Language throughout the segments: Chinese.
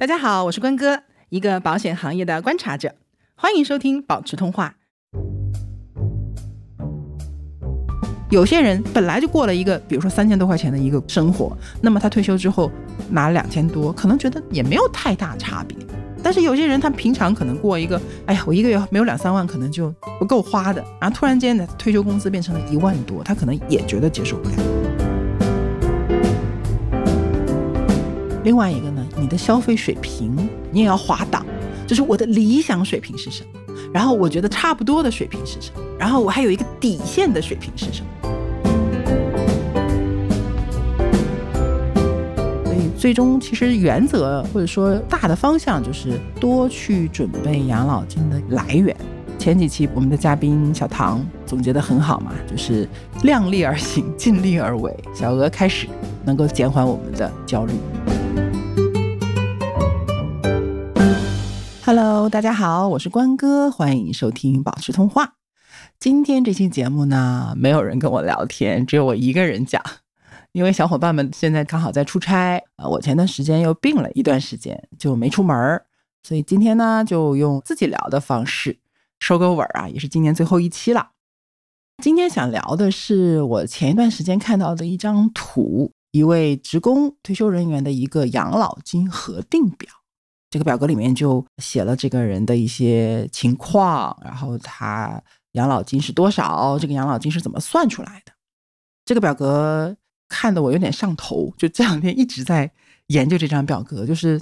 大家好，我是关哥，一个保险行业的观察者，欢迎收听保持通话。有些人本来就过了一个，比如说三千多块钱的一个生活，那么他退休之后拿了两千多，可能觉得也没有太大差别。但是有些人他平常可能过一个，哎呀，我一个月没有两三万，可能就不够花的。然后突然间呢，退休工资变成了一万多，他可能也觉得接受不了。另外一个呢，你的消费水平你也要划档，就是我的理想水平是什么，然后我觉得差不多的水平是什么，然后我还有一个底线的水平是什么。所以最终其实原则或者说大的方向就是多去准备养老金的来源。前几期我们的嘉宾小唐总结的很好嘛，就是量力而行，尽力而为。小额开始能够减缓我们的焦虑。Hello，大家好，我是关哥，欢迎收听保持通话。今天这期节目呢，没有人跟我聊天，只有我一个人讲。因为小伙伴们现在刚好在出差啊，我前段时间又病了一段时间，就没出门儿，所以今天呢，就用自己聊的方式收个尾啊，也是今年最后一期了。今天想聊的是我前一段时间看到的一张图，一位职工退休人员的一个养老金核定表。这个表格里面就写了这个人的一些情况，然后他养老金是多少，这个养老金是怎么算出来的。这个表格。看得我有点上头，就这两天一直在研究这张表格，就是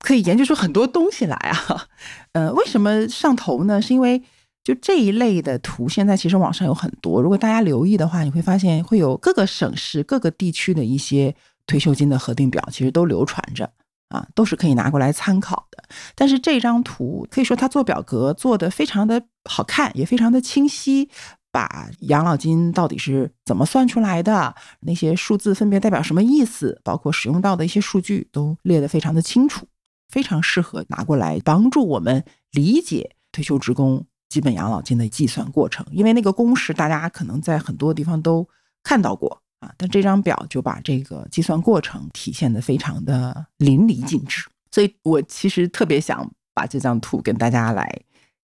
可以研究出很多东西来啊。呃，为什么上头呢？是因为就这一类的图，现在其实网上有很多。如果大家留意的话，你会发现会有各个省市、各个地区的一些退休金的核定表，其实都流传着啊，都是可以拿过来参考的。但是这张图可以说它做表格做的非常的好看，也非常的清晰。把养老金到底是怎么算出来的？那些数字分别代表什么意思？包括使用到的一些数据都列得非常的清楚，非常适合拿过来帮助我们理解退休职工基本养老金的计算过程。因为那个公式大家可能在很多地方都看到过啊，但这张表就把这个计算过程体现的非常的淋漓尽致。所以我其实特别想把这张图跟大家来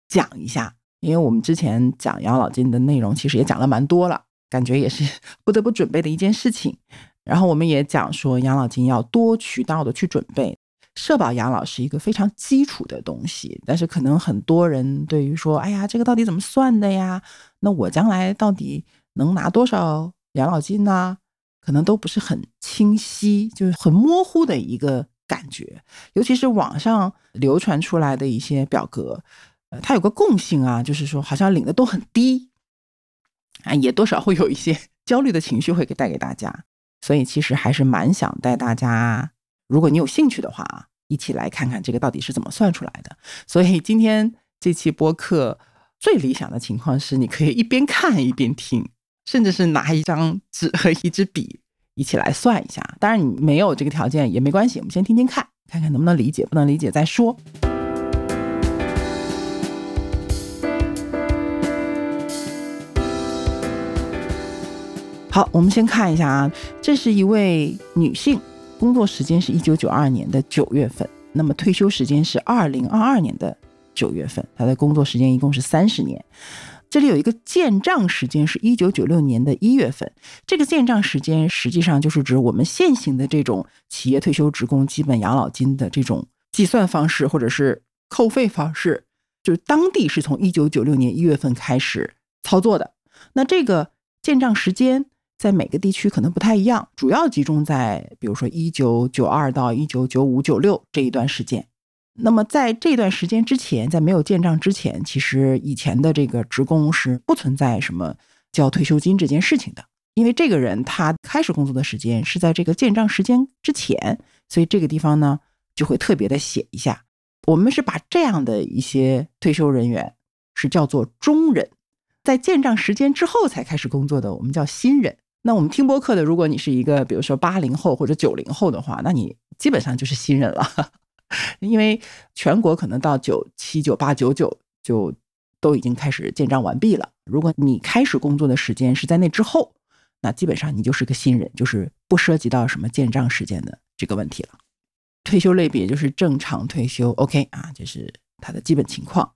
讲一下。因为我们之前讲养老金的内容，其实也讲了蛮多了，感觉也是 不得不准备的一件事情。然后我们也讲说，养老金要多渠道的去准备，社保养老是一个非常基础的东西。但是可能很多人对于说，哎呀，这个到底怎么算的呀？那我将来到底能拿多少养老金呐？可能都不是很清晰，就是很模糊的一个感觉。尤其是网上流传出来的一些表格。呃，它有个共性啊，就是说好像领的都很低，啊，也多少会有一些 焦虑的情绪会给带给大家，所以其实还是蛮想带大家，如果你有兴趣的话，一起来看看这个到底是怎么算出来的。所以今天这期播客最理想的情况是，你可以一边看一边听，甚至是拿一张纸和一支笔一起来算一下。当然你没有这个条件也没关系，我们先听听看，看看能不能理解，不能理解再说。好，我们先看一下啊，这是一位女性，工作时间是一九九二年的九月份，那么退休时间是二零二二年的九月份，她的工作时间一共是三十年。这里有一个建账时间是一九九六年的一月份，这个建账时间实际上就是指我们现行的这种企业退休职工基本养老金的这种计算方式或者是扣费方式，就是当地是从一九九六年一月份开始操作的。那这个建账时间。在每个地区可能不太一样，主要集中在比如说一九九二到一九九五九六这一段时间。那么在这段时间之前，在没有建账之前，其实以前的这个职工是不存在什么交退休金这件事情的，因为这个人他开始工作的时间是在这个建账时间之前，所以这个地方呢就会特别的写一下。我们是把这样的一些退休人员是叫做中人，在建账时间之后才开始工作的，我们叫新人。那我们听播客的，如果你是一个比如说八零后或者九零后的话，那你基本上就是新人了，因为全国可能到九七、九八、九九就都已经开始建账完毕了。如果你开始工作的时间是在那之后，那基本上你就是个新人，就是不涉及到什么建账时间的这个问题了。退休类别就是正常退休，OK 啊，这是他的基本情况。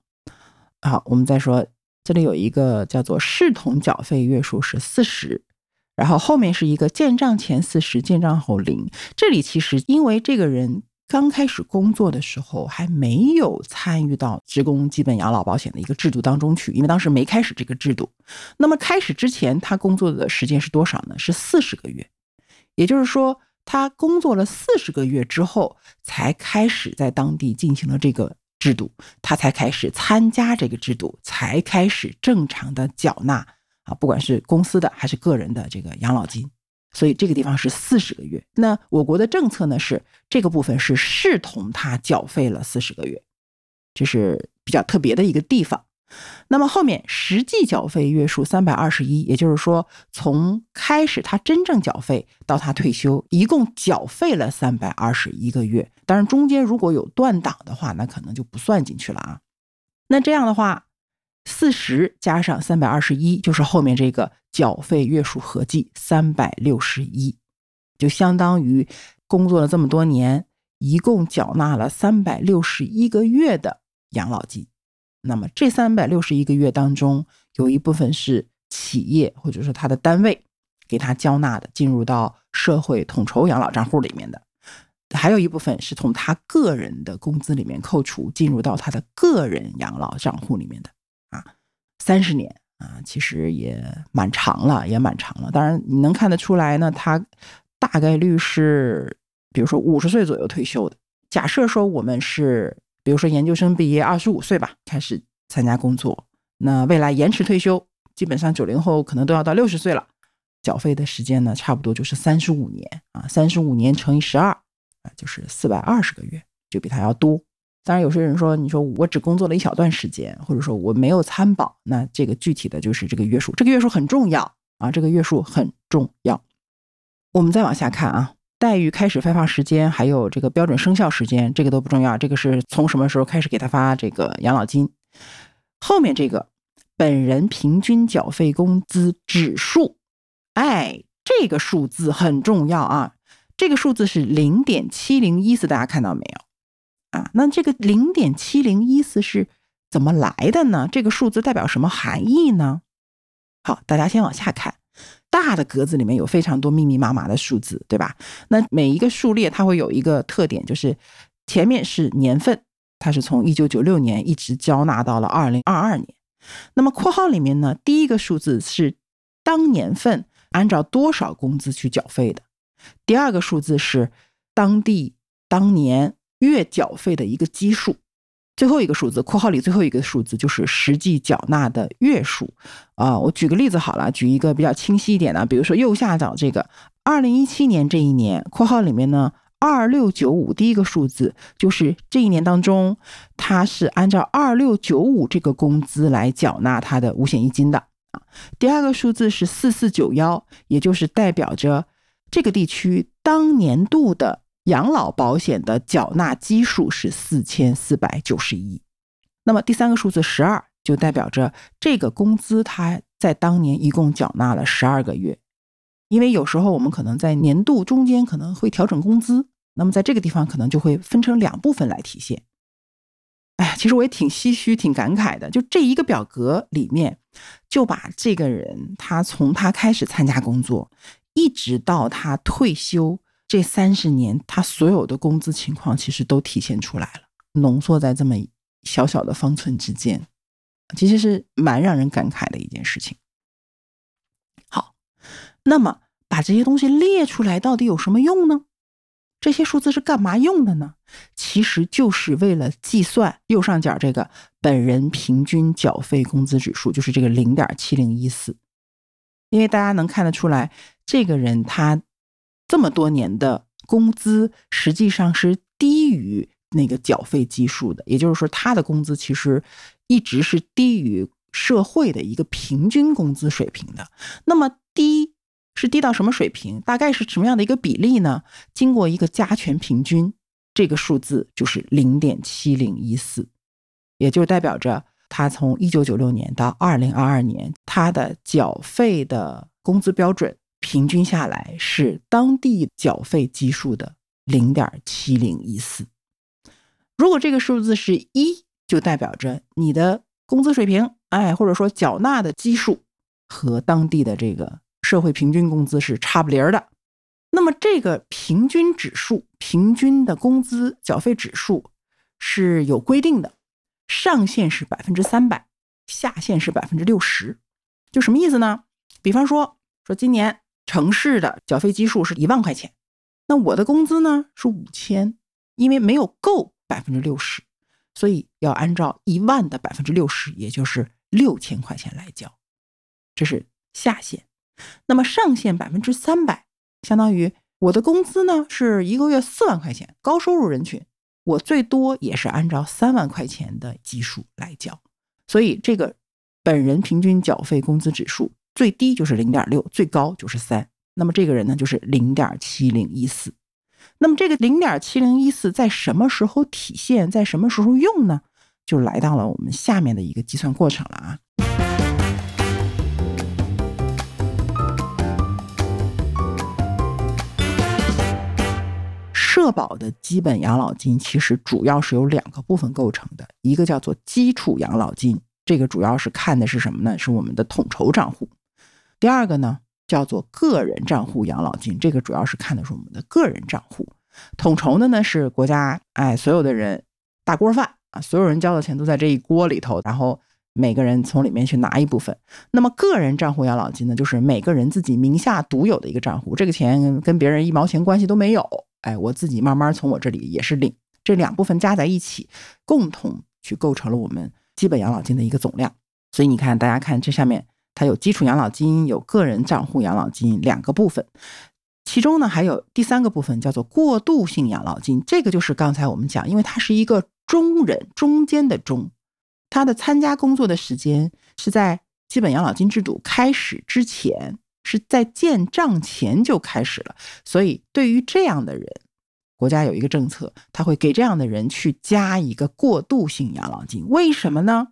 好，我们再说，这里有一个叫做视同缴费月数是四十，然后后面是一个建账前四十，建账后零。这里其实因为这个人刚开始工作的时候还没有参与到职工基本养老保险的一个制度当中去，因为当时没开始这个制度。那么开始之前他工作的时间是多少呢？是四十个月，也就是说。他工作了四十个月之后，才开始在当地进行了这个制度，他才开始参加这个制度，才开始正常的缴纳啊，不管是公司的还是个人的这个养老金。所以这个地方是四十个月。那我国的政策呢是这个部分是视同他缴费了四十个月，这是比较特别的一个地方。那么后面实际缴费月数三百二十一，也就是说，从开始他真正缴费到他退休，一共缴费了三百二十一个月。当然，中间如果有断档的话，那可能就不算进去了啊。那这样的话，四十加上三百二十一，就是后面这个缴费月数合计三百六十一，就相当于工作了这么多年，一共缴纳了三百六十一个月的养老金。那么这三百六十一个月当中，有一部分是企业或者说他的单位给他交纳的，进入到社会统筹养老账户里面的；还有一部分是从他个人的工资里面扣除，进入到他的个人养老账户里面的。啊，三十年啊，其实也蛮长了，也蛮长了。当然你能看得出来呢，他大概率是，比如说五十岁左右退休的。假设说我们是。比如说研究生毕业二十五岁吧，开始参加工作，那未来延迟退休，基本上九零后可能都要到六十岁了，缴费的时间呢，差不多就是三十五年啊，三十五年乘以十二啊，就是四百二十个月，就比他要多。当然，有些人说，你说我只工作了一小段时间，或者说我没有参保，那这个具体的就是这个月数，这个月数很重要啊，这个月数很重要。我们再往下看啊。待遇开始发放时间，还有这个标准生效时间，这个都不重要。这个是从什么时候开始给他发这个养老金？后面这个本人平均缴费工资指数，哎，这个数字很重要啊。这个数字是零点七零一四，大家看到没有？啊，那这个零点七零一四是怎么来的呢？这个数字代表什么含义呢？好，大家先往下看。大的格子里面有非常多密密麻麻的数字，对吧？那每一个数列它会有一个特点，就是前面是年份，它是从一九九六年一直交纳到了二零二二年。那么括号里面呢，第一个数字是当年份按照多少工资去缴费的，第二个数字是当地当年月缴费的一个基数。最后一个数字，括号里最后一个数字就是实际缴纳的月数啊。我举个例子好了，举一个比较清晰一点的，比如说右下角这个，二零一七年这一年，括号里面呢，二六九五第一个数字就是这一年当中，他是按照二六九五这个工资来缴纳他的五险一金的啊。第二个数字是四四九幺，也就是代表着这个地区当年度的。养老保险的缴纳基数是四千四百九十一，那么第三个数字十二就代表着这个工资它在当年一共缴纳了十二个月，因为有时候我们可能在年度中间可能会调整工资，那么在这个地方可能就会分成两部分来体现。哎，其实我也挺唏嘘、挺感慨的，就这一个表格里面就把这个人他从他开始参加工作，一直到他退休。这三十年，他所有的工资情况其实都体现出来了，浓缩在这么小小的方寸之间，其实是蛮让人感慨的一件事情。好，那么把这些东西列出来，到底有什么用呢？这些数字是干嘛用的呢？其实就是为了计算右上角这个本人平均缴费工资指数，就是这个零点七零一四，因为大家能看得出来，这个人他。这么多年的工资实际上是低于那个缴费基数的，也就是说，他的工资其实一直是低于社会的一个平均工资水平的。那么低是低到什么水平？大概是什么样的一个比例呢？经过一个加权平均，这个数字就是零点七零一四，也就代表着他从一九九六年到二零二二年，他的缴费的工资标准。平均下来是当地缴费基数的零点七零一四。如果这个数字是一，就代表着你的工资水平，哎，或者说缴纳的基数和当地的这个社会平均工资是差不离儿的。那么这个平均指数，平均的工资缴费指数是有规定的，上限是百分之三百，下限是百分之六十。就什么意思呢？比方说，说今年城市的缴费基数是一万块钱，那我的工资呢是五千，因为没有够百分之六十，所以要按照一万的百分之六十，也就是六千块钱来交，这是下限。那么上限百分之三百。相当于我的工资呢是一个月四万块钱，高收入人群，我最多也是按照三万块钱的基数来交，所以这个本人平均缴费工资指数最低就是零点六，最高就是三，那么这个人呢就是零点七零一四，那么这个零点七零一四在什么时候体现，在什么时候用呢？就来到了我们下面的一个计算过程了啊。社保的基本养老金其实主要是由两个部分构成的，一个叫做基础养老金，这个主要是看的是什么呢？是我们的统筹账户。第二个呢叫做个人账户养老金，这个主要是看的是我们的个人账户。统筹的呢是国家，哎，所有的人大锅饭啊，所有人交的钱都在这一锅里头，然后每个人从里面去拿一部分。那么个人账户养老金呢，就是每个人自己名下独有的一个账户，这个钱跟别人一毛钱关系都没有。哎，我自己慢慢从我这里也是领，这两部分加在一起，共同去构成了我们基本养老金的一个总量。所以你看，大家看这下面，它有基础养老金，有个人账户养老金两个部分，其中呢还有第三个部分叫做过渡性养老金。这个就是刚才我们讲，因为它是一个中人中间的中，他的参加工作的时间是在基本养老金制度开始之前。是在建账前就开始了，所以对于这样的人，国家有一个政策，他会给这样的人去加一个过渡性养老金。为什么呢？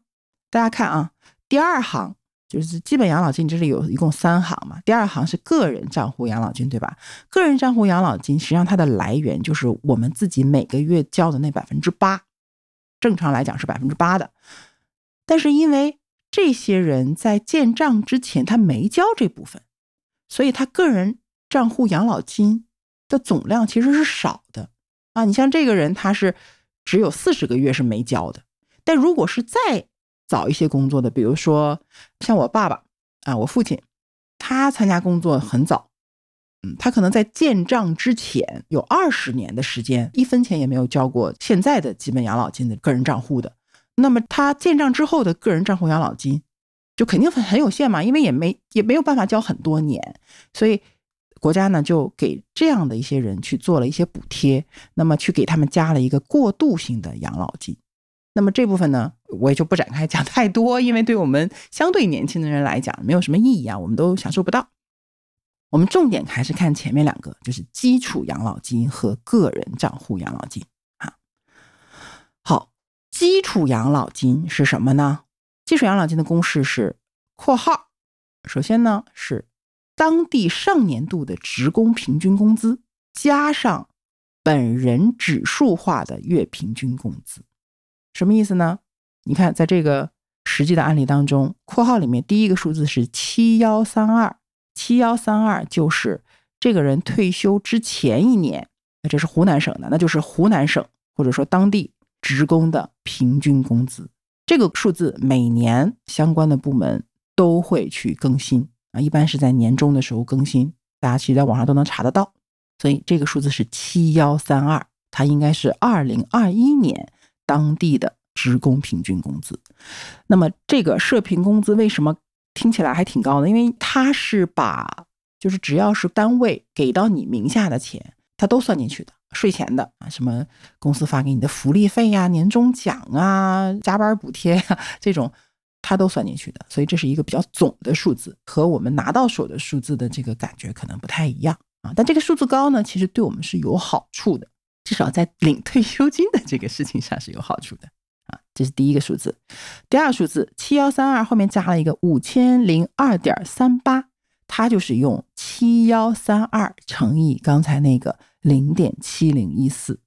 大家看啊，第二行就是基本养老金，这里有一共三行嘛。第二行是个人账户养老金，对吧？个人账户养老金实际上它的来源就是我们自己每个月交的那百分之八，正常来讲是百分之八的，但是因为这些人在建账之前他没交这部分。所以他个人账户养老金的总量其实是少的啊！你像这个人，他是只有四十个月是没交的。但如果是再早一些工作的，比如说像我爸爸啊，我父亲，他参加工作很早，嗯，他可能在建账之前有二十年的时间，一分钱也没有交过现在的基本养老金的个人账户的。那么他建账之后的个人账户养老金。就肯定很很有限嘛，因为也没也没有办法交很多年，所以国家呢就给这样的一些人去做了一些补贴，那么去给他们加了一个过渡性的养老金。那么这部分呢，我也就不展开讲太多，因为对我们相对年轻的人来讲没有什么意义啊，我们都享受不到。我们重点还是看前面两个，就是基础养老金和个人账户养老金啊。好，基础养老金是什么呢？基础养老金的公式是（括号），首先呢是当地上年度的职工平均工资加上本人指数化的月平均工资，什么意思呢？你看，在这个实际的案例当中，括号里面第一个数字是七幺三二，七幺三二就是这个人退休之前一年，那这是湖南省的，那就是湖南省或者说当地职工的平均工资。这个数字每年相关的部门都会去更新啊，一般是在年终的时候更新，大家其实在网上都能查得到。所以这个数字是七幺三二，它应该是二零二一年当地的职工平均工资。那么这个社平工资为什么听起来还挺高的？因为它是把就是只要是单位给到你名下的钱，它都算进去的。税前的啊，什么公司发给你的福利费呀、年终奖啊、加班补贴呀，这种它都算进去的，所以这是一个比较总的数字，和我们拿到手的数字的这个感觉可能不太一样啊。但这个数字高呢，其实对我们是有好处的，至少在领退休金的这个事情上是有好处的啊。这是第一个数字，第二个数字七幺三二后面加了一个五千零二点三八，它就是用七幺三二乘以刚才那个。零点七零一四。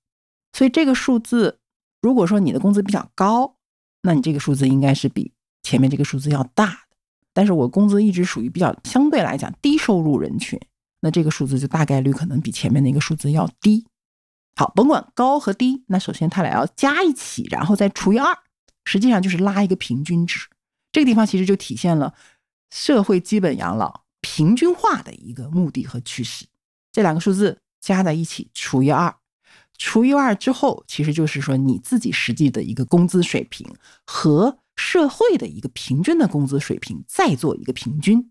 所以这个数字，如果说你的工资比较高，那你这个数字应该是比前面这个数字要大的。但是我工资一直属于比较相对来讲低收入人群，那这个数字就大概率可能比前面那个数字要低。好，甭管高和低，那首先它俩要加一起，然后再除以二，实际上就是拉一个平均值。这个地方其实就体现了社会基本养老平均化的一个目的和趋势。这两个数字加在一起除以二，除以二之后，其实就是说你自己实际的一个工资水平和社会的一个平均的工资水平再做一个平均，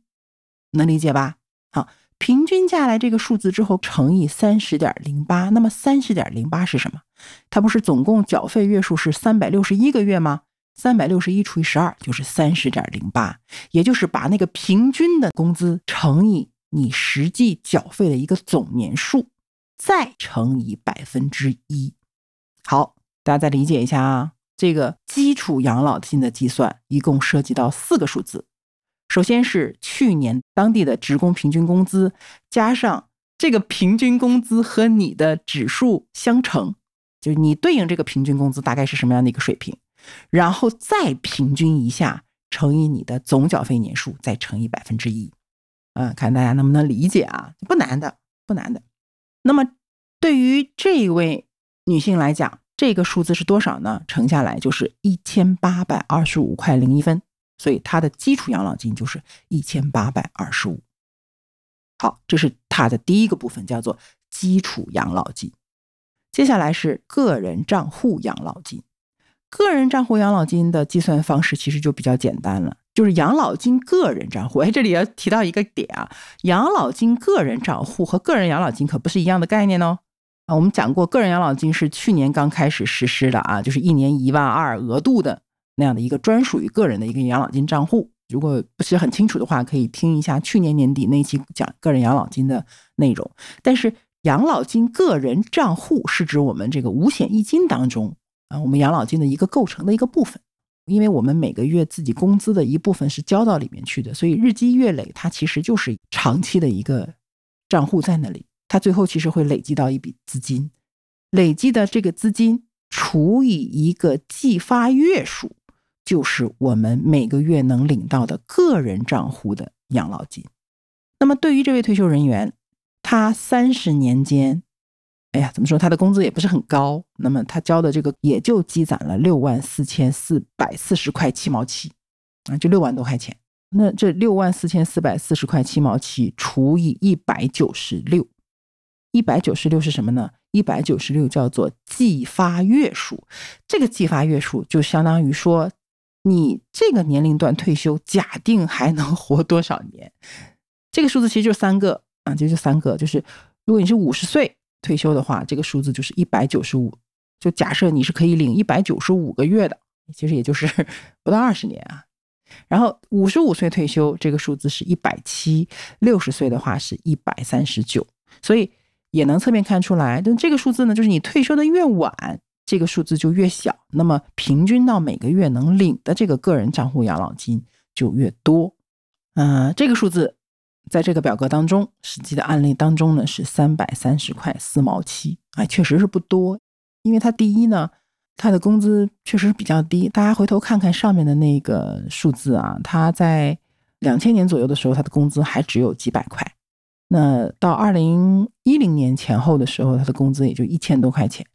能理解吧？好。平均下来这个数字之后乘以三十点零八，那么三十点零八是什么？它不是总共缴费月数是三百六十一个月吗？三百六十一除以十二就是三十点零八，也就是把那个平均的工资乘以你实际缴费的一个总年数，再乘以百分之一。好，大家再理解一下啊，这个基础养老金的计算一共涉及到四个数字。首先是去年当地的职工平均工资，加上这个平均工资和你的指数相乘，就是你对应这个平均工资大概是什么样的一个水平，然后再平均一下乘以你的总缴费年数，再乘以百分之一，啊，看大家能不能理解啊？不难的，不难的。那么对于这位女性来讲，这个数字是多少呢？乘下来就是一千八百二十五块零一分。所以他的基础养老金就是一千八百二十五。好，这是他的第一个部分，叫做基础养老金。接下来是个人账户养老金。个人账户养老金的计算方式其实就比较简单了，就是养老金个人账户。哎，这里要提到一个点啊，养老金个人账户和个人养老金可不是一样的概念哦。啊，我们讲过，个人养老金是去年刚开始实施的啊，就是一年一万二额度的。那样的一个专属于个人的一个养老金账户，如果不是很清楚的话，可以听一下去年年底那期讲个人养老金的内容。但是养老金个人账户是指我们这个五险一金当中啊，我们养老金的一个构成的一个部分。因为我们每个月自己工资的一部分是交到里面去的，所以日积月累，它其实就是长期的一个账户在那里。它最后其实会累积到一笔资金，累积的这个资金除以一个计发月数。就是我们每个月能领到的个人账户的养老金。那么对于这位退休人员，他三十年间，哎呀，怎么说，他的工资也不是很高，那么他交的这个也就积攒了六万四千四百四十块七毛七啊，就六万多块钱。那这六万四千四百四十块七毛七除以一百九十六，一百九十六是什么呢？一百九十六叫做计发月数。这个计发月数就相当于说。你这个年龄段退休，假定还能活多少年？这个数字其实就三个啊，就就三个，就是如果你是五十岁退休的话，这个数字就是一百九十五。就假设你是可以领一百九十五个月的，其实也就是不到二十年啊。然后五十五岁退休，这个数字是一百七；六十岁的话是一百三十九。所以也能侧面看出来，但这个数字呢，就是你退休的越晚。这个数字就越小，那么平均到每个月能领的这个个人账户养老金就越多。嗯，这个数字在这个表格当中，实际的案例当中呢是三百三十块四毛七，哎，确实是不多。因为他第一呢，他的工资确实比较低。大家回头看看上面的那个数字啊，他在两千年左右的时候，他的工资还只有几百块。那到二零一零年前后的时候，他的工资也就一千多块钱。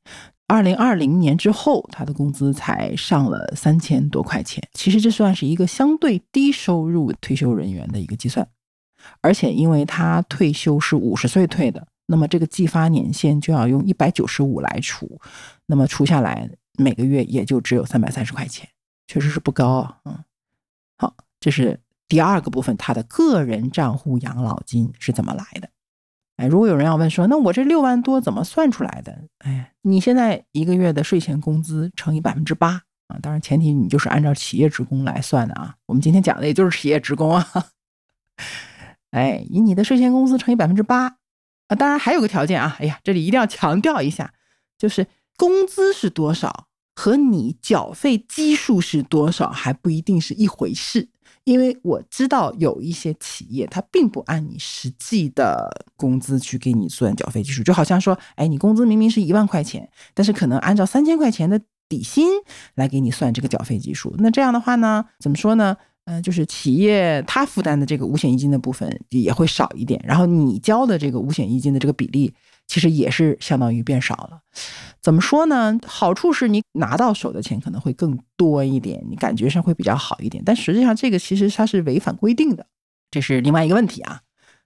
二零二零年之后，他的工资才上了三千多块钱。其实这算是一个相对低收入退休人员的一个计算，而且因为他退休是五十岁退的，那么这个计发年限就要用一百九十五来除，那么除下来每个月也就只有三百三十块钱，确实是不高啊。嗯，好，这是第二个部分，他的个人账户养老金是怎么来的？哎，如果有人要问说，那我这六万多怎么算出来的？哎，你现在一个月的税前工资乘以百分之八啊，当然前提你就是按照企业职工来算的啊。我们今天讲的也就是企业职工啊。哎，以你的税前工资乘以百分之八啊，当然还有个条件啊。哎呀，这里一定要强调一下，就是工资是多少和你缴费基数是多少还不一定是一回事。因为我知道有一些企业，它并不按你实际的工资去给你算缴费基数，就好像说，哎，你工资明明是一万块钱，但是可能按照三千块钱的底薪来给你算这个缴费基数。那这样的话呢，怎么说呢？嗯，就是企业它负担的这个五险一金的部分也会少一点，然后你交的这个五险一金的这个比例，其实也是相当于变少了。怎么说呢？好处是你拿到手的钱可能会更多一点，你感觉上会比较好一点。但实际上，这个其实它是违反规定的，这是另外一个问题啊。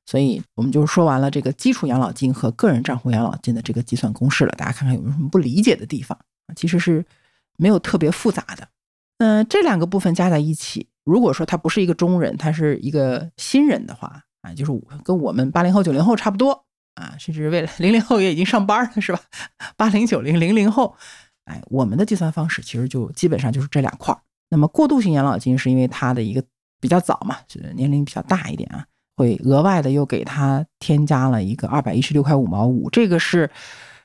所以我们就说完了这个基础养老金和个人账户养老金的这个计算公式了。大家看看有没有什么不理解的地方啊？其实是没有特别复杂的。嗯，这两个部分加在一起。如果说他不是一个中人，他是一个新人的话啊，就是跟我们八零后、九零后差不多啊，甚至未来 零零后也已经上班了，是吧？八零、九零、零零后，哎，我们的计算方式其实就基本上就是这两块儿。那么过渡性养老金是因为它的一个比较早嘛，是年龄比较大一点啊，会额外的又给他添加了一个二百一十六块五毛五，这个是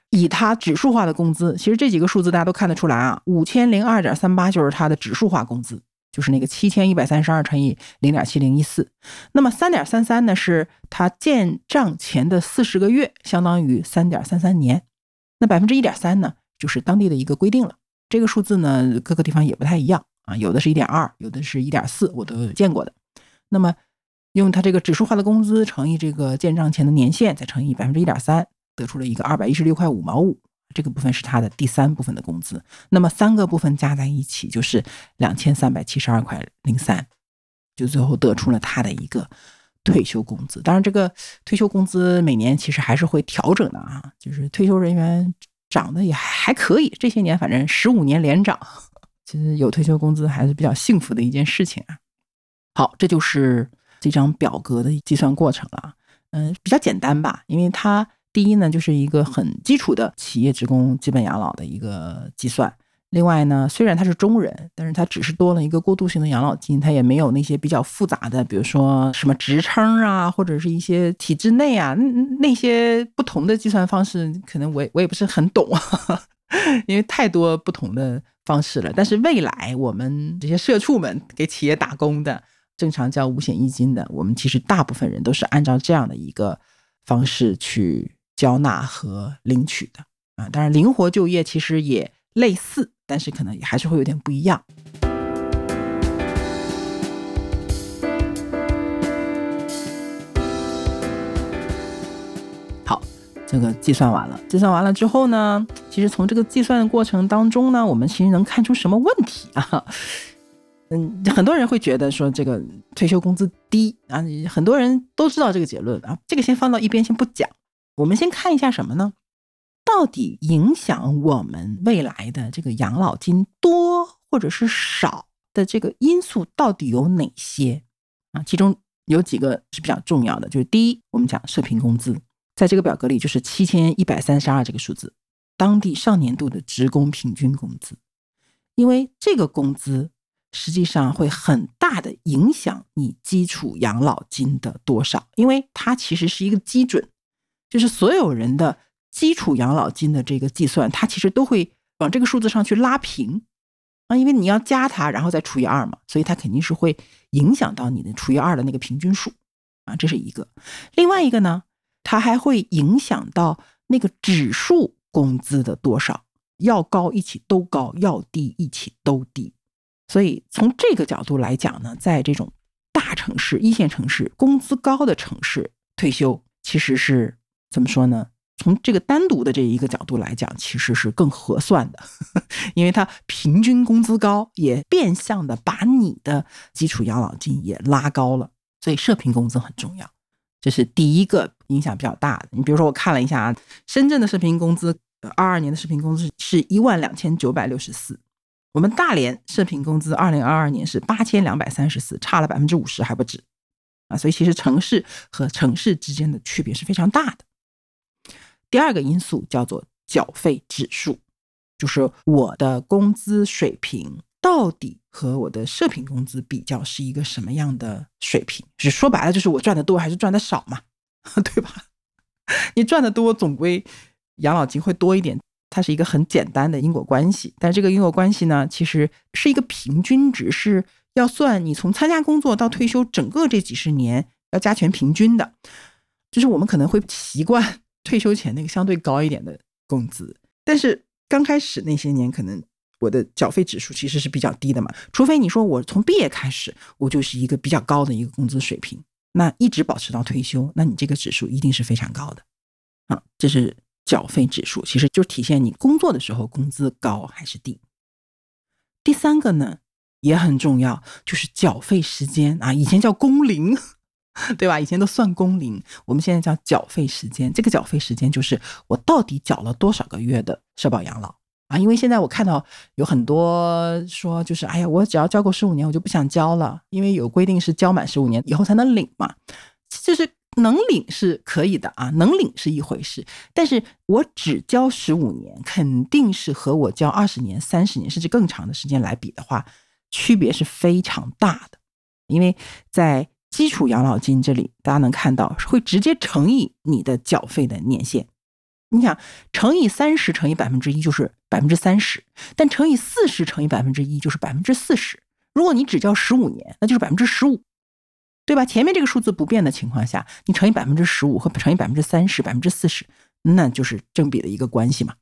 以他指数化的工资。其实这几个数字大家都看得出来啊，五千零二点三八就是他的指数化工资。就是那个七千一百三十二乘以零点七零一四，那么三点三三呢，是它建账前的四十个月，相当于三点三三年。那百分之一点三呢，就是当地的一个规定了。这个数字呢，各个地方也不太一样啊，有的是一点二，有的是一点四，我都见过的。那么用它这个指数化的工资乘以这个建账前的年限，再乘以百分之一点三，得出了一个二百一十六块五毛五。这个部分是他的第三部分的工资，那么三个部分加在一起就是两千三百七十二块零三，就最后得出了他的一个退休工资。当然，这个退休工资每年其实还是会调整的啊，就是退休人员涨的也还可以，这些年反正十五年连涨，其实有退休工资还是比较幸福的一件事情啊。好，这就是这张表格的计算过程了，嗯，比较简单吧，因为它。第一呢，就是一个很基础的企业职工基本养老的一个计算。另外呢，虽然他是中人，但是他只是多了一个过渡性的养老金，他也没有那些比较复杂的，比如说什么职称啊，或者是一些体制内啊那些不同的计算方式，可能我我也不是很懂，因为太多不同的方式了。但是未来我们这些社畜们给企业打工的，正常交五险一金的，我们其实大部分人都是按照这样的一个方式去。交纳和领取的啊，当然灵活就业其实也类似，但是可能也还是会有点不一样。好，这个计算完了，计算完了之后呢，其实从这个计算的过程当中呢，我们其实能看出什么问题啊？嗯，很多人会觉得说这个退休工资低啊，很多人都知道这个结论啊，这个先放到一边，先不讲。我们先看一下什么呢？到底影响我们未来的这个养老金多或者是少的这个因素到底有哪些啊？其中有几个是比较重要的，就是第一，我们讲社平工资，在这个表格里就是七千一百三十二这个数字，当地上年度的职工平均工资，因为这个工资实际上会很大的影响你基础养老金的多少，因为它其实是一个基准。就是所有人的基础养老金的这个计算，它其实都会往这个数字上去拉平啊，因为你要加它，然后再除以二嘛，所以它肯定是会影响到你的除以二的那个平均数啊，这是一个。另外一个呢，它还会影响到那个指数工资的多少，要高一起都高，要低一起都低。所以从这个角度来讲呢，在这种大城市、一线城市、工资高的城市退休，其实是。怎么说呢？从这个单独的这一个角度来讲，其实是更合算的，因为它平均工资高，也变相的把你的基础养老金也拉高了。所以社平工资很重要，这是第一个影响比较大的。你比如说，我看了一下啊，深圳的社平工资，二二年的社平工资是一万两千九百六十四，我们大连社平工资二零二二年是八千两百三十四，差了百分之五十还不止啊。所以其实城市和城市之间的区别是非常大的。第二个因素叫做缴费指数，就是我的工资水平到底和我的社平工资比较是一个什么样的水平？就是说白了就是我赚的多还是赚的少嘛，对吧？你赚的多，总归养老金会多一点，它是一个很简单的因果关系。但这个因果关系呢，其实是一个平均值，是要算你从参加工作到退休整个这几十年要加权平均的，就是我们可能会习惯退休前那个相对高一点的工资，但是刚开始那些年可能我的缴费指数其实是比较低的嘛，除非你说我从毕业开始我就是一个比较高的一个工资水平，那一直保持到退休，那你这个指数一定是非常高的啊，这是缴费指数，其实就体现你工作的时候工资高还是低。第三个呢？也很重要，就是缴费时间啊，以前叫工龄，对吧？以前都算工龄，我们现在叫缴费时间。这个缴费时间就是我到底缴了多少个月的社保养老啊？因为现在我看到有很多说，就是哎呀，我只要交够十五年，我就不想交了，因为有规定是交满十五年以后才能领嘛。就是能领是可以的啊，能领是一回事，但是我只交十五年，肯定是和我交二十年、三十年甚至更长的时间来比的话。区别是非常大的，因为在基础养老金这里，大家能看到会直接乘以你的缴费的年限。你想乘以三十乘以百分之一就是百分之三十，但乘以四十乘以百分之一就是百分之四十。如果你只交十五年，那就是百分之十五，对吧？前面这个数字不变的情况下，你乘以百分之十五和乘以百分之三十、百分之四十，那就是正比的一个关系嘛。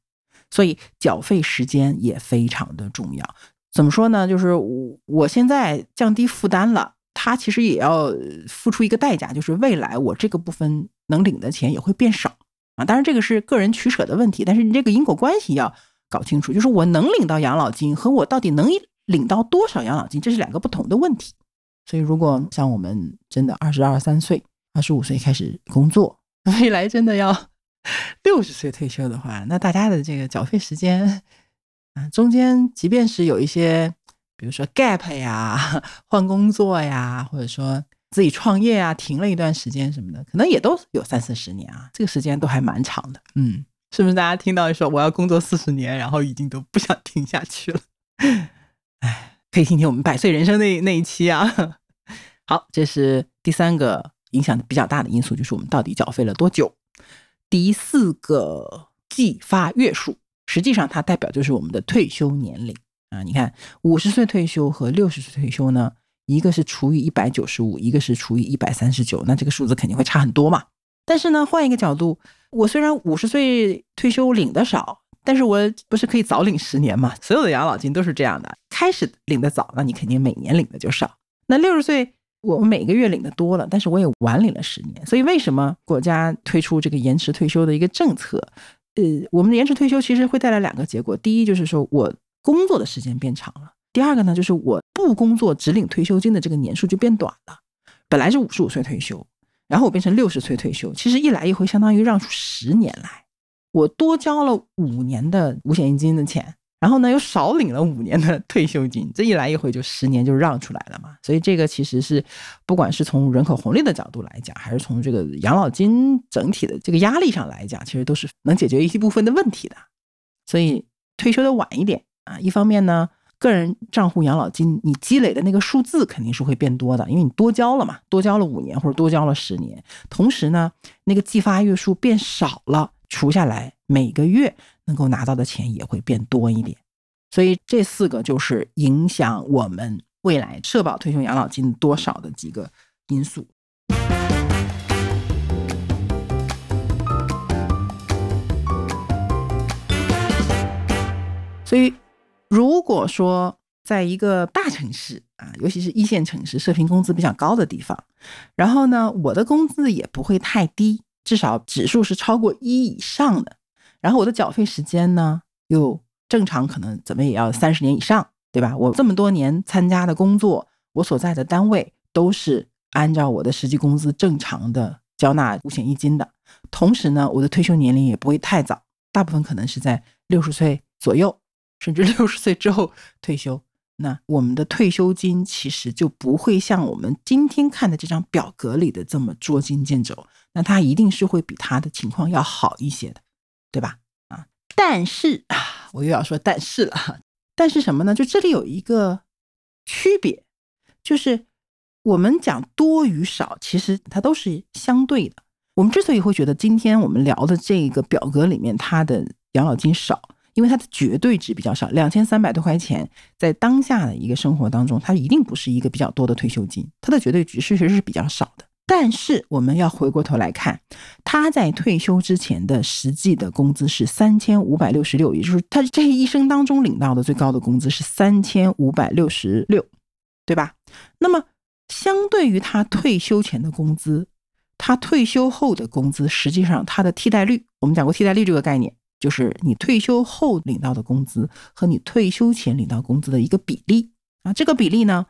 所以缴费时间也非常的重要。怎么说呢？就是我我现在降低负担了，他其实也要付出一个代价，就是未来我这个部分能领的钱也会变少啊。当然这个是个人取舍的问题，但是你这个因果关系要搞清楚，就是我能领到养老金和我到底能领到多少养老金，这是两个不同的问题。所以如果像我们真的二十二三岁、二十五岁开始工作，未来真的要 六十岁退休的话，那大家的这个缴费时间。啊，中间即便是有一些，比如说 gap 呀、换工作呀，或者说自己创业啊，停了一段时间什么的，可能也都有三四十年啊，这个时间都还蛮长的。嗯，是不是大家听到说我要工作四十年，然后已经都不想停下去了？哎，可以听听我们百岁人生那那一期啊。好，这是第三个影响比较大的因素，就是我们到底缴费了多久。第四个计发月数。实际上，它代表就是我们的退休年龄啊！你看，五十岁退休和六十岁退休呢，一个是除以一百九十五，一个是除以一百三十九，那这个数字肯定会差很多嘛。但是呢，换一个角度，我虽然五十岁退休领的少，但是我不是可以早领十年嘛？所有的养老金都是这样的，开始领的早，那你肯定每年领的就少。那六十岁，我每个月领的多了，但是我也晚领了十年。所以为什么国家推出这个延迟退休的一个政策？呃，我们延迟退休其实会带来两个结果。第一就是说我工作的时间变长了；第二个呢，就是我不工作只领退休金的这个年数就变短了。本来是五十五岁退休，然后我变成六十岁退休，其实一来一回相当于让出十年来，我多交了五年的五险一金的钱。然后呢，又少领了五年的退休金，这一来一回就十年就让出来了嘛。所以这个其实是，不管是从人口红利的角度来讲，还是从这个养老金整体的这个压力上来讲，其实都是能解决一些部分的问题的。所以退休的晚一点啊，一方面呢，个人账户养老金你积累的那个数字肯定是会变多的，因为你多交了嘛，多交了五年或者多交了十年。同时呢，那个计发月数变少了，除下来每个月。能够拿到的钱也会变多一点，所以这四个就是影响我们未来社保退休养老金多少的几个因素。所以，如果说在一个大城市啊，尤其是一线城市，社平工资比较高的地方，然后呢，我的工资也不会太低，至少指数是超过一以上的。然后我的缴费时间呢，又正常，可能怎么也要三十年以上，对吧？我这么多年参加的工作，我所在的单位都是按照我的实际工资正常的交纳五险一金的。同时呢，我的退休年龄也不会太早，大部分可能是在六十岁左右，甚至六十岁之后退休。那我们的退休金其实就不会像我们今天看的这张表格里的这么捉襟见肘，那它一定是会比他的情况要好一些的。对吧？啊，但是啊，我又要说但是了。但是什么呢？就这里有一个区别，就是我们讲多与少，其实它都是相对的。我们之所以会觉得今天我们聊的这个表格里面它的养老金少，因为它的绝对值比较少，两千三百多块钱，在当下的一个生活当中，它一定不是一个比较多的退休金，它的绝对值确实是比较少的。但是我们要回过头来看，他在退休之前的实际的工资是三千五百六十六，也就是他这一生当中领到的最高的工资是三千五百六十六，对吧？那么相对于他退休前的工资，他退休后的工资实际上他的替代率，我们讲过替代率这个概念，就是你退休后领到的工资和你退休前领到工资的一个比例啊，这个比例呢，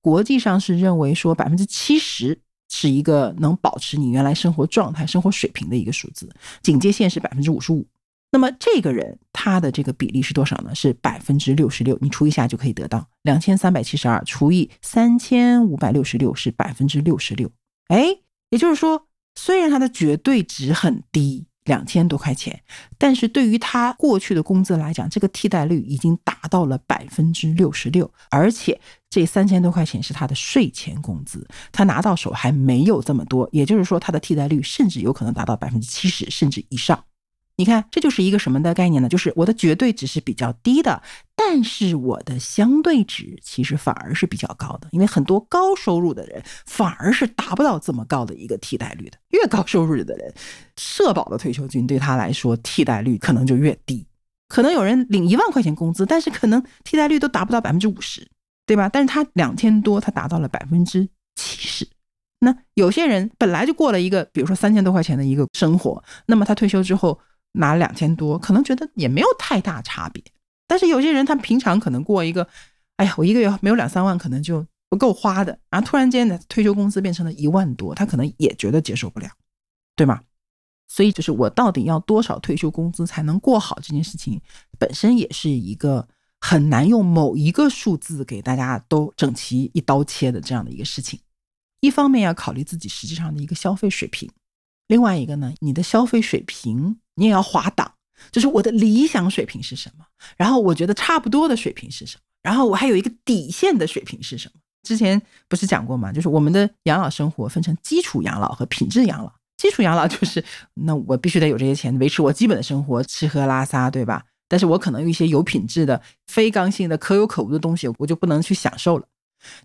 国际上是认为说百分之七十。是一个能保持你原来生活状态、生活水平的一个数字，警戒线是百分之五十五。那么这个人他的这个比例是多少呢？是百分之六十六。你除一下就可以得到两千三百七十二除以三千五百六十六是百分之六十六。哎，也就是说，虽然他的绝对值很低。两千多块钱，但是对于他过去的工资来讲，这个替代率已经达到了百分之六十六，而且这三千多块钱是他的税前工资，他拿到手还没有这么多，也就是说，他的替代率甚至有可能达到百分之七十甚至以上。你看，这就是一个什么的概念呢？就是我的绝对值是比较低的，但是我的相对值其实反而是比较高的。因为很多高收入的人反而是达不到这么高的一个替代率的。越高收入的人，社保的退休金对他来说替代率可能就越低。可能有人领一万块钱工资，但是可能替代率都达不到百分之五十，对吧？但是他两千多，他达到了百分之七十。那有些人本来就过了一个，比如说三千多块钱的一个生活，那么他退休之后。拿两千多，可能觉得也没有太大差别。但是有些人他平常可能过一个，哎呀，我一个月没有两三万，可能就不够花的。然后突然间呢，退休工资变成了一万多，他可能也觉得接受不了，对吗？所以就是我到底要多少退休工资才能过好这件事情，本身也是一个很难用某一个数字给大家都整齐一刀切的这样的一个事情。一方面要考虑自己实际上的一个消费水平，另外一个呢，你的消费水平。你也要划档，就是我的理想水平是什么，然后我觉得差不多的水平是什么，然后我还有一个底线的水平是什么？之前不是讲过吗？就是我们的养老生活分成基础养老和品质养老。基础养老 就是那我必须得有这些钱维持我基本的生活，吃喝拉撒，对吧？但是我可能有一些有品质的、非刚性的、可有可无的东西，我就不能去享受了。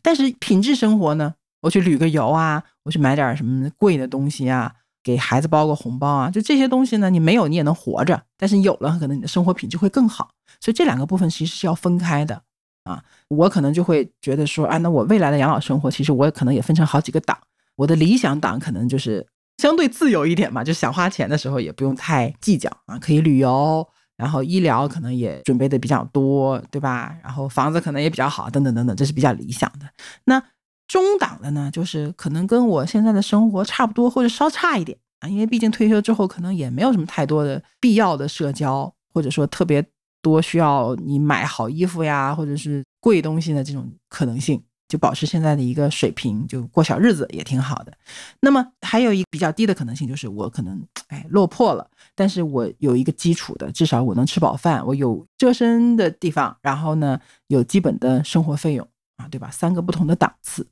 但是品质生活呢？我去旅个游啊，我去买点什么贵的东西啊。给孩子包个红包啊，就这些东西呢，你没有你也能活着，但是有了，可能你的生活品质会更好。所以这两个部分其实是要分开的啊。我可能就会觉得说，啊，那我未来的养老生活，其实我可能也分成好几个档。我的理想档可能就是相对自由一点嘛，就想花钱的时候也不用太计较啊，可以旅游，然后医疗可能也准备的比较多，对吧？然后房子可能也比较好，等等等等，这是比较理想的。那中档的呢，就是可能跟我现在的生活差不多，或者稍差一点啊，因为毕竟退休之后可能也没有什么太多的必要的社交，或者说特别多需要你买好衣服呀，或者是贵东西的这种可能性，就保持现在的一个水平，就过小日子也挺好的。那么还有一个比较低的可能性，就是我可能哎落魄了，但是我有一个基础的，至少我能吃饱饭，我有遮身的地方，然后呢有基本的生活费用。啊，对吧？三个不同的档次，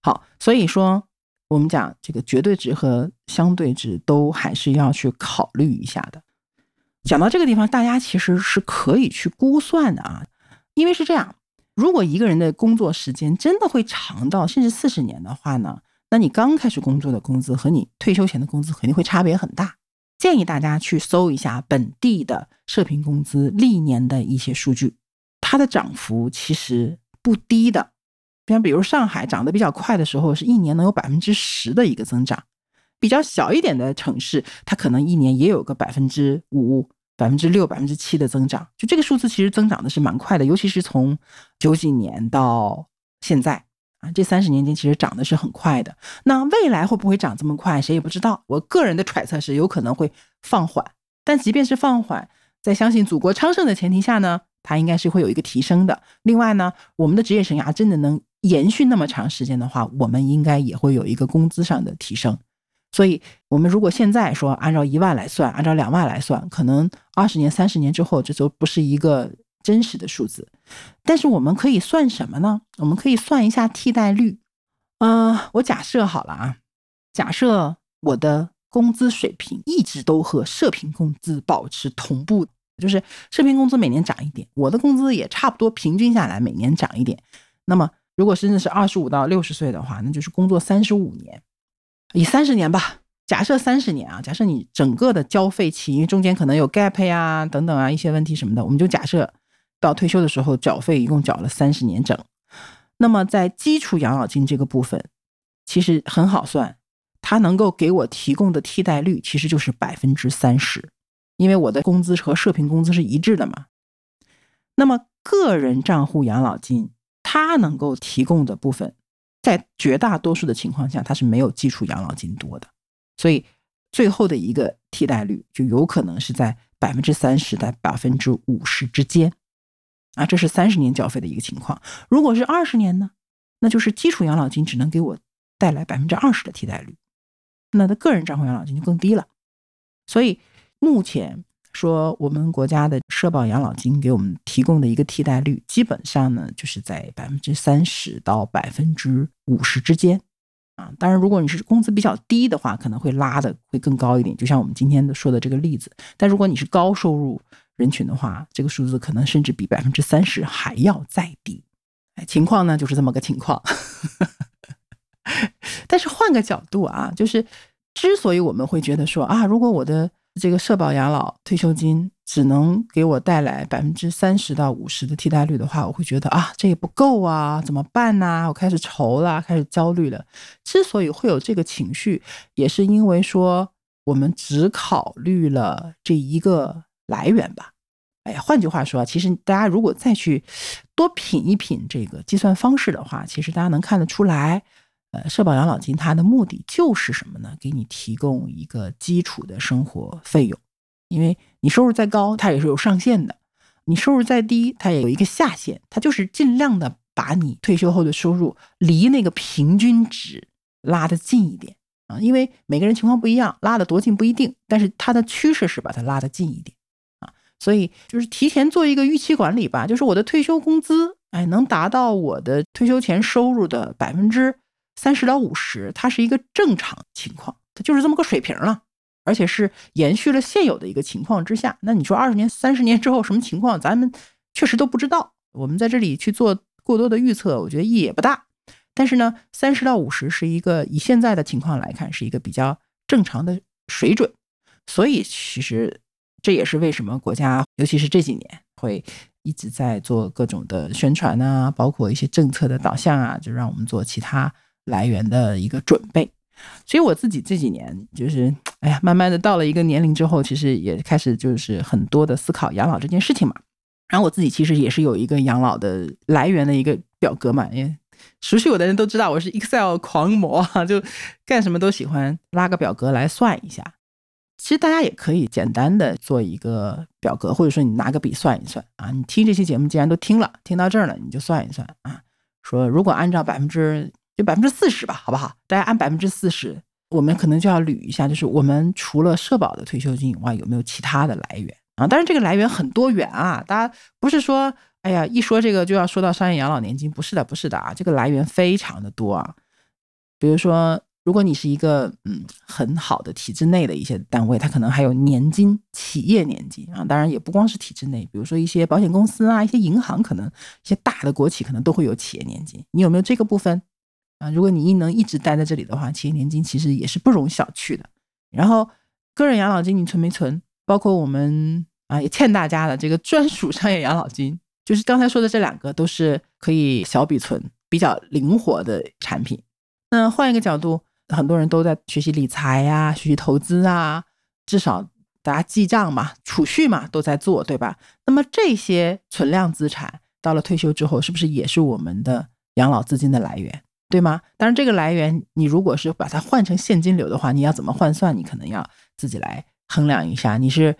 好，所以说我们讲这个绝对值和相对值都还是要去考虑一下的。讲到这个地方，大家其实是可以去估算的啊，因为是这样，如果一个人的工作时间真的会长到甚至四十年的话呢，那你刚开始工作的工资和你退休前的工资肯定会差别很大。建议大家去搜一下本地的社平工资历年的一些数据，它的涨幅其实。不低的，像比如上海涨得比较快的时候，是一年能有百分之十的一个增长；比较小一点的城市，它可能一年也有个百分之五、百分之六、百分之七的增长。就这个数字，其实增长的是蛮快的，尤其是从九几年到现在啊，这三十年间其实涨的是很快的。那未来会不会涨这么快，谁也不知道。我个人的揣测是有可能会放缓，但即便是放缓，在相信祖国昌盛的前提下呢？它应该是会有一个提升的。另外呢，我们的职业生涯真的能延续那么长时间的话，我们应该也会有一个工资上的提升。所以，我们如果现在说按照一万来算，按照两万来算，可能二十年、三十年之后，这都不是一个真实的数字。但是，我们可以算什么呢？我们可以算一下替代率。嗯，我假设好了啊，假设我的工资水平一直都和社平工资保持同步。就是社平工资每年涨一点，我的工资也差不多平均下来每年涨一点。那么如果真的是二十五到六十岁的话，那就是工作三十五年，以三十年吧，假设三十年啊，假设你整个的交费期，因为中间可能有 gap 呀等等啊一些问题什么的，我们就假设到退休的时候缴费一共缴了三十年整。那么在基础养老金这个部分，其实很好算，它能够给我提供的替代率其实就是百分之三十，因为我的工资和社平工资是一致的嘛。那么个人账户养老金，它能够提供的部分，在绝大多数的情况下，它是没有基础养老金多的，所以最后的一个替代率就有可能是在百分之三十到百分之五十之间。啊，这是三十年缴费的一个情况。如果是二十年呢，那就是基础养老金只能给我带来百分之二十的替代率，那的个人账户养老金就更低了。所以目前说，我们国家的社保养老金给我们提供的一个替代率，基本上呢就是在百分之三十到百分之五十之间。啊，当然，如果你是工资比较低的话，可能会拉的会更高一点。就像我们今天的说的这个例子。但如果你是高收入，人群的话，这个数字可能甚至比百分之三十还要再低，哎，情况呢就是这么个情况。但是换个角度啊，就是之所以我们会觉得说啊，如果我的这个社保养老退休金只能给我带来百分之三十到五十的替代率的话，我会觉得啊，这也不够啊，怎么办呢？我开始愁了，开始焦虑了。之所以会有这个情绪，也是因为说我们只考虑了这一个。来源吧，哎呀，换句话说，其实大家如果再去多品一品这个计算方式的话，其实大家能看得出来，呃，社保养老金它的目的就是什么呢？给你提供一个基础的生活费用，因为你收入再高，它也是有上限的；你收入再低，它也有一个下限，它就是尽量的把你退休后的收入离那个平均值拉得近一点啊，因为每个人情况不一样，拉得多近不一定，但是它的趋势是把它拉得近一点啊。所以就是提前做一个预期管理吧，就是我的退休工资，哎，能达到我的退休前收入的百分之三十到五十，它是一个正常情况，它就是这么个水平了，而且是延续了现有的一个情况之下。那你说二十年、三十年之后什么情况，咱们确实都不知道。我们在这里去做过多的预测，我觉得意义也不大。但是呢，三十到五十是一个以现在的情况来看，是一个比较正常的水准。所以其实。这也是为什么国家，尤其是这几年，会一直在做各种的宣传啊，包括一些政策的导向啊，就让我们做其他来源的一个准备。所以我自己这几年，就是哎呀，慢慢的到了一个年龄之后，其实也开始就是很多的思考养老这件事情嘛。然后我自己其实也是有一个养老的来源的一个表格嘛，因为熟悉我的人都知道我是 Excel 狂魔，就干什么都喜欢拉个表格来算一下。其实大家也可以简单的做一个表格，或者说你拿个笔算一算啊。你听这期节目既然都听了，听到这儿了，你就算一算啊。说如果按照百分之就百分之四十吧，好不好？大家按百分之四十，我们可能就要捋一下，就是我们除了社保的退休金以外，有没有其他的来源啊？当然这个来源很多元啊，大家不是说哎呀一说这个就要说到商业养老年金，不是的，不是的啊，这个来源非常的多啊，比如说。如果你是一个嗯很好的体制内的一些单位，它可能还有年金、企业年金啊，当然也不光是体制内，比如说一些保险公司啊、一些银行，可能一些大的国企可能都会有企业年金。你有没有这个部分啊？如果你一能一直待在这里的话，企业年金其实也是不容小觑的。然后个人养老金你存没存？包括我们啊也欠大家的这个专属商业养老金，就是刚才说的这两个都是可以小笔存、比较灵活的产品。那换一个角度。很多人都在学习理财呀，学习投资啊，至少大家记账嘛，储蓄嘛，都在做，对吧？那么这些存量资产到了退休之后，是不是也是我们的养老资金的来源，对吗？当然，这个来源你如果是把它换成现金流的话，你要怎么换算？你可能要自己来衡量一下，你是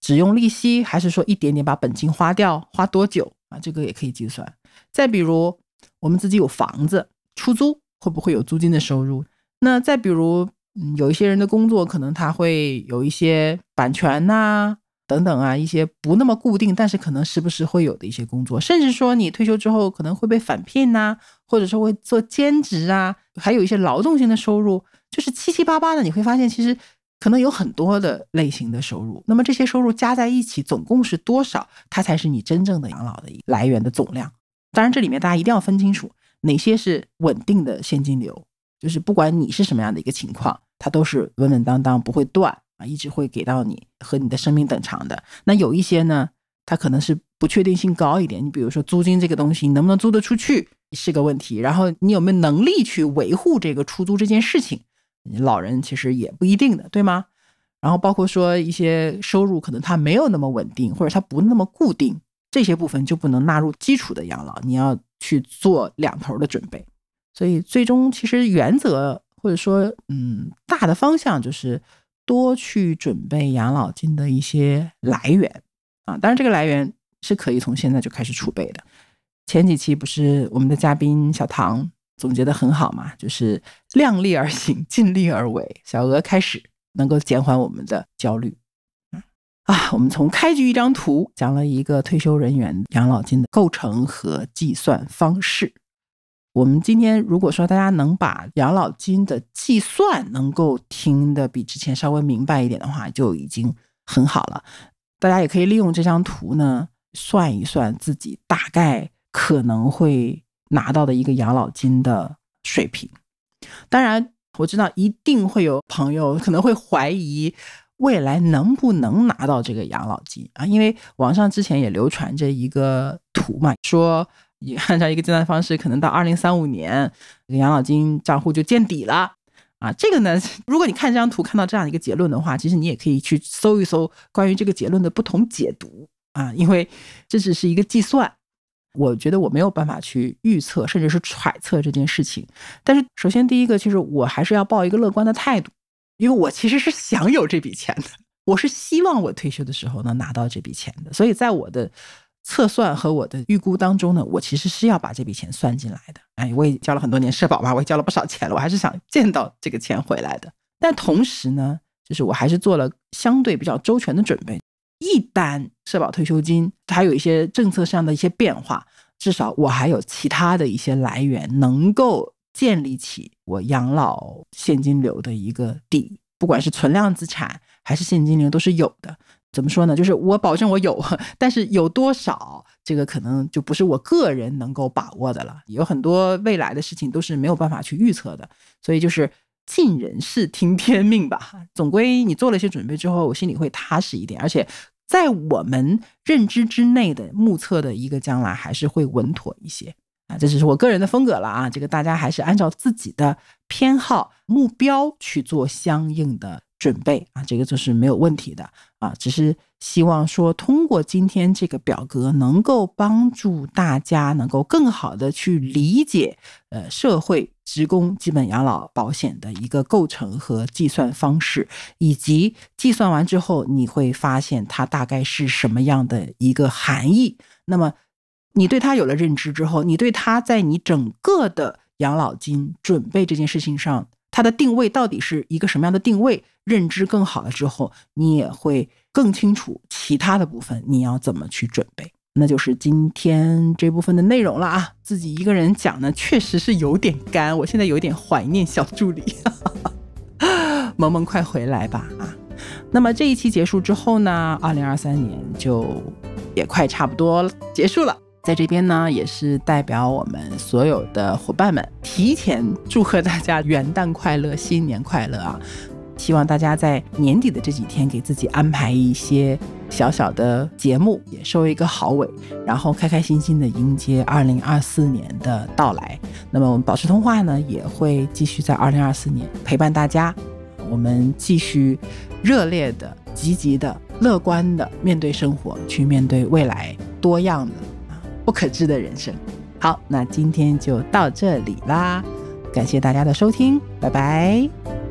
只用利息，还是说一点点把本金花掉？花多久啊？这个也可以计算。再比如，我们自己有房子出租，会不会有租金的收入？那再比如，嗯，有一些人的工作可能他会有一些版权呐，等等啊，一些不那么固定，但是可能时不时会有的一些工作，甚至说你退休之后可能会被返聘呐，或者说会做兼职啊，还有一些劳动性的收入，就是七七八八的，你会发现其实可能有很多的类型的收入，那么这些收入加在一起总共是多少？它才是你真正的养老的一来源的总量。当然，这里面大家一定要分清楚哪些是稳定的现金流，就是不管你是什么样的一个情况，它都是稳稳当当不会断啊，一直会给到你和你的生命等长的。那有一些呢，它可能是不确定性高一点。你比如说租金这个东西，你能不能租得出去是个问题，然后你有没有能力去维护这个出租这件事情？老人其实也不一定的，对吗？然后包括说一些收入可能它没有那么稳定，或者它不那么固定，这些部分就不能纳入基础的养老，你要去做两头的准备。所以最终其实原则或者说嗯大的方向就是多去准备养老金的一些来源啊，当然这个来源是可以从现在就开始储备的。前几期不是我们的嘉宾小唐。总结的很好嘛，就是量力而行，尽力而为。小额开始能够减缓我们的焦虑。啊，我们从开局一张图讲了一个退休人员养老金的构成和计算方式。我们今天如果说大家能把养老金的计算能够听得比之前稍微明白一点的话，就已经很好了。大家也可以利用这张图呢，算一算自己大概可能会。拿到的一个养老金的水平，当然我知道一定会有朋友可能会怀疑未来能不能拿到这个养老金啊，因为网上之前也流传着一个图嘛，说你按照一个计算方式，可能到二零三五年这个养老金账户就见底了啊。这个呢，如果你看这张图看到这样一个结论的话，其实你也可以去搜一搜关于这个结论的不同解读啊，因为这只是一个计算。我觉得我没有办法去预测，甚至是揣测这件事情。但是，首先第一个，其实我还是要抱一个乐观的态度，因为我其实是想有这笔钱的，我是希望我退休的时候能拿到这笔钱的。所以在我的测算和我的预估当中呢，我其实是要把这笔钱算进来的。哎，我也交了很多年社保吧，我也交了不少钱了，我还是想见到这个钱回来的。但同时呢，就是我还是做了相对比较周全的准备。一旦社保退休金它有一些政策上的一些变化，至少我还有其他的一些来源，能够建立起我养老现金流的一个底，不管是存量资产还是现金流都是有的。怎么说呢？就是我保证我有，但是有多少，这个可能就不是我个人能够把握的了。有很多未来的事情都是没有办法去预测的，所以就是尽人事听天命吧。总归你做了一些准备之后，我心里会踏实一点，而且。在我们认知之内的目测的一个将来，还是会稳妥一些啊，这只是我个人的风格了啊，这个大家还是按照自己的偏好目标去做相应的。准备啊，这个就是没有问题的啊，只是希望说通过今天这个表格，能够帮助大家能够更好的去理解呃社会职工基本养老保险的一个构成和计算方式，以及计算完之后你会发现它大概是什么样的一个含义。那么你对它有了认知之后，你对它在你整个的养老金准备这件事情上。它的定位到底是一个什么样的定位？认知更好了之后，你也会更清楚其他的部分你要怎么去准备。那就是今天这部分的内容了啊！自己一个人讲呢，确实是有点干。我现在有点怀念小助理，萌萌快回来吧啊！那么这一期结束之后呢，二零二三年就也快差不多结束了。在这边呢，也是代表我们所有的伙伴们，提前祝贺大家元旦快乐，新年快乐啊！希望大家在年底的这几天，给自己安排一些小小的节目，也收一个好尾，然后开开心心的迎接二零二四年的到来。那么我们保持通话呢，也会继续在二零二四年陪伴大家，我们继续热烈的、积极的、乐观的面对生活，去面对未来多样的。不可知的人生。好，那今天就到这里啦，感谢大家的收听，拜拜。